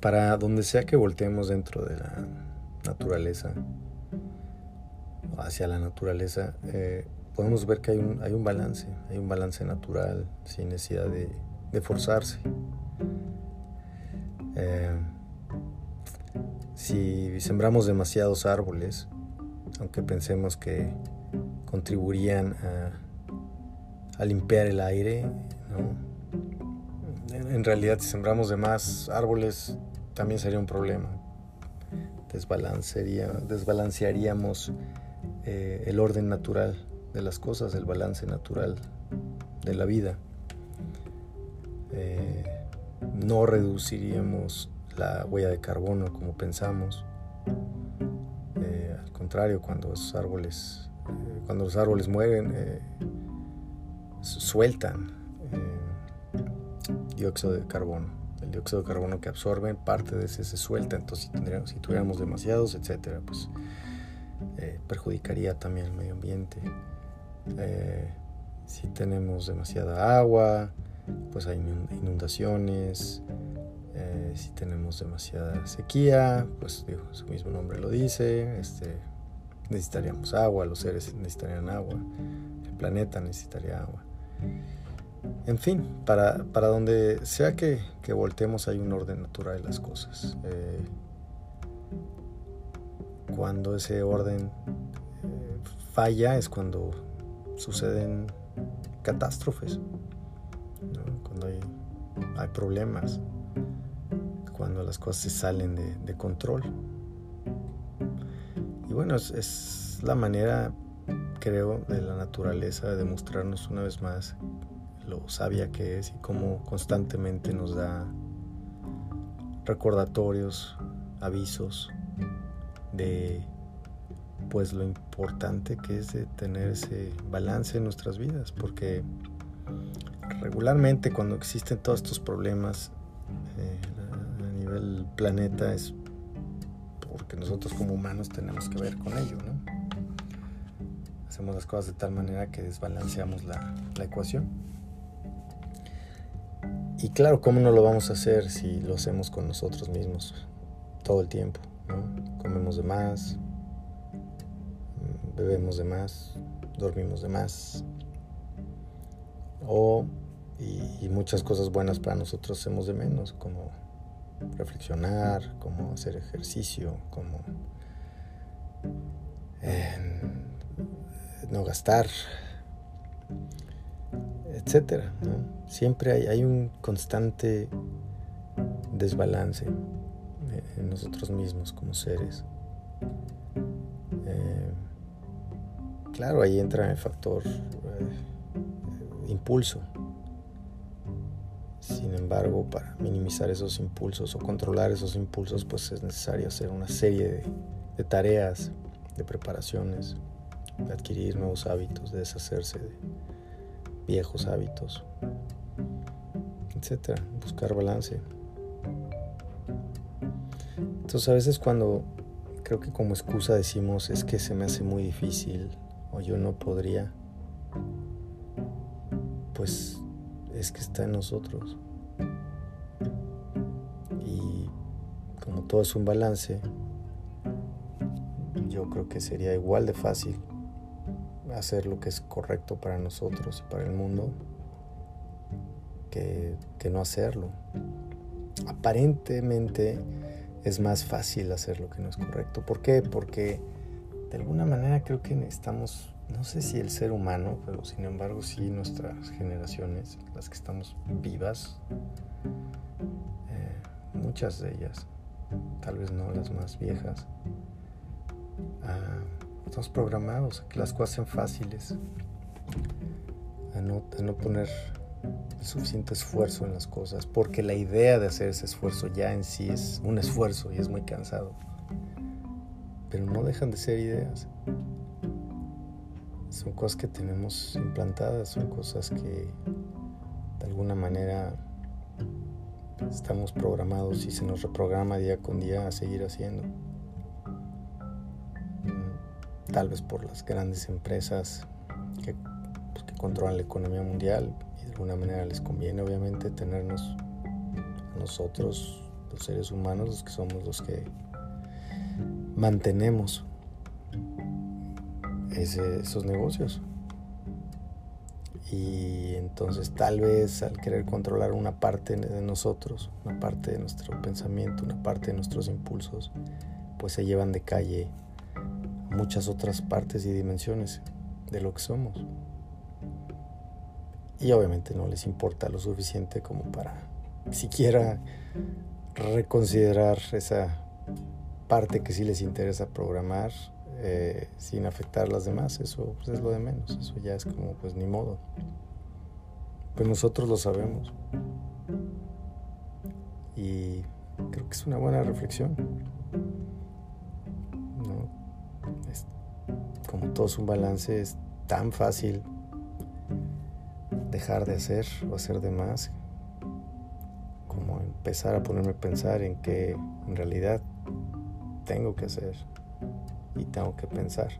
para donde sea que volteemos dentro de la naturaleza, hacia la naturaleza, eh, podemos ver que hay un, hay un balance, hay un balance natural, sin necesidad de, forzarse. Eh, si sembramos demasiados árboles, aunque pensemos que contribuirían a, limpiar el aire, en, realidad si sembramos de más árboles también sería un problema. desbalancearíamos eh, el orden natural de las cosas, el balance natural de la vida. Eh, no reduciríamos la huella de carbono como pensamos. Eh, al contrario, cuando los árboles, cuando los árboles mueren, sueltan dióxido de carbono. El dióxido de carbono que absorben, parte de ese se suelta. Entonces, si, si tuviéramos demasiados, etcétera, pues perjudicaría también el medio ambiente. Eh, si tenemos demasiada agua, pues hay inundaciones. Eh, si tenemos demasiada sequía, pues digo, su mismo nombre lo dice, este, necesitaríamos agua, los seres necesitarían agua, el planeta necesitaría agua. En fin, para, para donde sea que, que, voltemos hay un orden natural de las cosas. Eh, cuando ese orden falla es cuando suceden catástrofes, cuando hay, problemas, cuando las cosas se salen de, control. Y bueno, es, la manera, creo, de la naturaleza de demostrarnos una vez más lo sabia que es y cómo constantemente nos da recordatorios, avisos de pues lo importante que es de tener ese balance en nuestras vidas, porque regularmente cuando existen todos estos problemas eh, a nivel planeta es porque nosotros como humanos tenemos que ver con ello, ¿no? Hacemos las cosas de tal manera que desbalanceamos la, la ecuación. Y claro, ¿cómo no lo vamos a hacer si lo hacemos con nosotros mismos todo el tiempo? Comemos de más, bebemos de más, dormimos de más, o, y, muchas cosas buenas para nosotros hacemos de menos, como reflexionar, como hacer ejercicio, como no gastar, etcétera. Siempre hay, hay, un constante desbalance en nosotros mismos como seres. Claro, ahí entra el factor eh, impulso. Sin embargo, para minimizar esos impulsos o controlar esos impulsos, pues es necesario hacer una serie de, tareas, de preparaciones, de adquirir nuevos hábitos, de deshacerse de viejos hábitos, etcétera, buscar balance. Entonces a veces cuando creo que como excusa decimos es que se me hace muy difícil o yo no podría, pues es que está en nosotros. Y como todo es un balance, yo creo que sería igual de fácil hacer lo que es correcto para nosotros y para el mundo que, que no hacerlo. Aparentemente es más fácil hacer lo que no es correcto. ¿Por qué? Porque de alguna manera creo que necesitamos, no sé si el ser humano, pero sin embargo sí nuestras generaciones, las que estamos vivas, eh, muchas de ellas, tal vez no las más viejas, estamos programados a que las cosas sean fáciles, a no, a no poner el suficiente esfuerzo en las cosas, porque la idea de hacer ese esfuerzo ya en sí es un esfuerzo y es muy cansado pero no dejan de ser ideas. Son cosas que tenemos implantadas, son cosas que de alguna manera estamos programados y se nos reprograma día con día a seguir haciendo. Tal vez por las grandes empresas que, pues, que controlan la economía mundial y de alguna manera les conviene obviamente tenernos nosotros los seres humanos los que somos los que mantenemos esos negocios. Y entonces tal vez al querer controlar una parte de nosotros, una parte de nuestro pensamiento, una parte de nuestros impulsos, pues se llevan de calle muchas otras partes y dimensiones de lo que somos. Y obviamente no les importa lo suficiente como para siquiera reconsiderar esa parte que sí les interesa programar eh, sin afectar a las demás, eso pues, es lo de menos, eso ya es como pues ni modo. Pues nosotros lo sabemos. Y creo que es una buena reflexión. Todo es un balance, es tan fácil dejar de hacer o hacer de más como empezar a ponerme a pensar en qué en realidad tengo que hacer y tengo que pensar.